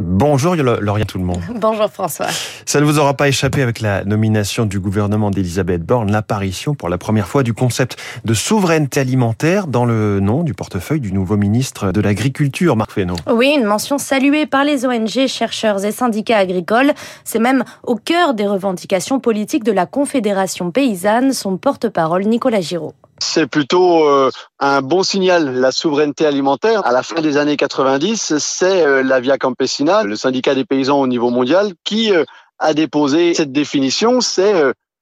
Bonjour Laurien tout le monde. Bonjour François. Ça ne vous aura pas échappé avec la nomination du gouvernement d'Elisabeth Borne, l'apparition pour la première fois du concept de souveraineté alimentaire dans le nom du portefeuille du nouveau ministre de l'Agriculture, Marc Fesneau. Oui, une mention saluée par les ONG, chercheurs et syndicats agricoles. C'est même au cœur des revendications politiques de la Confédération paysanne, son porte-parole Nicolas Giraud. C'est plutôt euh, un bon signal. La souveraineté alimentaire, à la fin des années 90, c'est euh, la Via Campesina, le syndicat des paysans au niveau mondial, qui euh, a déposé cette définition. C'est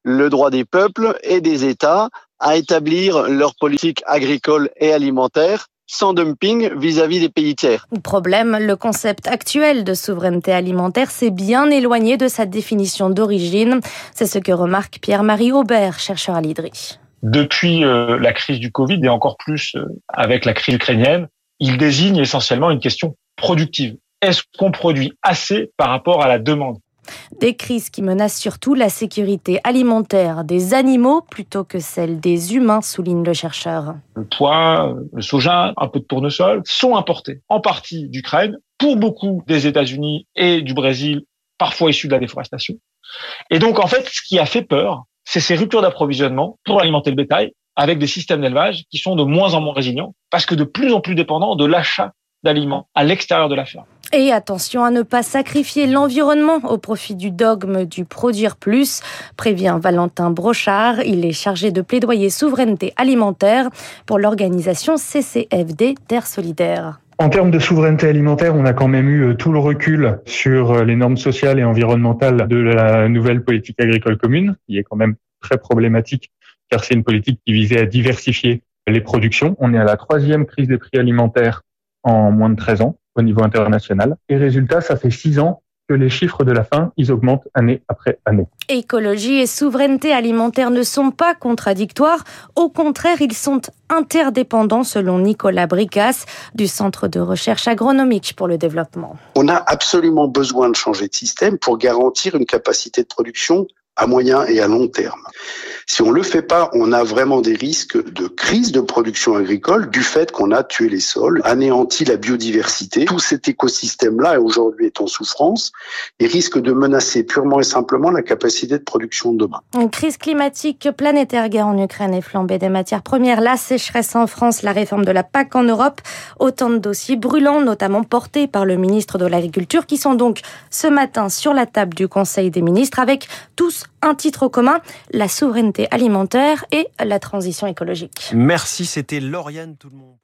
le droit des peuples et des États à établir leur politique agricole et alimentaire sans dumping vis-à-vis des pays tiers. Problème, le concept actuel de souveraineté alimentaire s'est bien éloigné de sa définition d'origine. C'est ce que remarque Pierre-Marie Aubert, chercheur à l'IDRI depuis euh, la crise du Covid et encore plus euh, avec la crise ukrainienne, il désigne essentiellement une question productive. Est-ce qu'on produit assez par rapport à la demande? Des crises qui menacent surtout la sécurité alimentaire des animaux plutôt que celle des humains, souligne le chercheur. Le pois, le soja, un peu de tournesol sont importés en partie d'Ukraine, pour beaucoup des États-Unis et du Brésil, parfois issus de la déforestation. Et donc en fait, ce qui a fait peur, c'est ces ruptures d'approvisionnement pour alimenter le bétail avec des systèmes d'élevage qui sont de moins en moins résilients parce que de plus en plus dépendants de l'achat d'aliments à l'extérieur de la ferme. Et attention à ne pas sacrifier l'environnement au profit du dogme du produire plus, prévient Valentin Brochard. Il est chargé de plaidoyer souveraineté alimentaire pour l'organisation CCFD Terre Solidaire. En termes de souveraineté alimentaire, on a quand même eu euh, tout le recul sur euh, les normes sociales et environnementales de la nouvelle politique agricole commune, qui est quand même très problématique, car c'est une politique qui visait à diversifier les productions. On est à la troisième crise des prix alimentaires en moins de 13 ans au niveau international. Et résultat, ça fait six ans que les chiffres de la faim, ils augmentent année après année. Écologie et souveraineté alimentaire ne sont pas contradictoires. Au contraire, ils sont interdépendants selon Nicolas Bricas du Centre de recherche agronomique pour le développement. On a absolument besoin de changer de système pour garantir une capacité de production à moyen et à long terme. Si on le fait pas, on a vraiment des risques de crise de production agricole du fait qu'on a tué les sols, anéanti la biodiversité. Tout cet écosystème-là aujourd'hui est en souffrance et risque de menacer purement et simplement la capacité de production de demain. Une crise climatique planétaire, guerre en Ukraine et flambée des matières premières, la sécheresse en France, la réforme de la PAC en Europe, autant de dossiers brûlants, notamment portés par le ministre de l'Agriculture, qui sont donc ce matin sur la table du Conseil des ministres avec tous un titre commun, la souveraineté alimentaire et la transition écologique. Merci, c'était Lauriane tout le monde.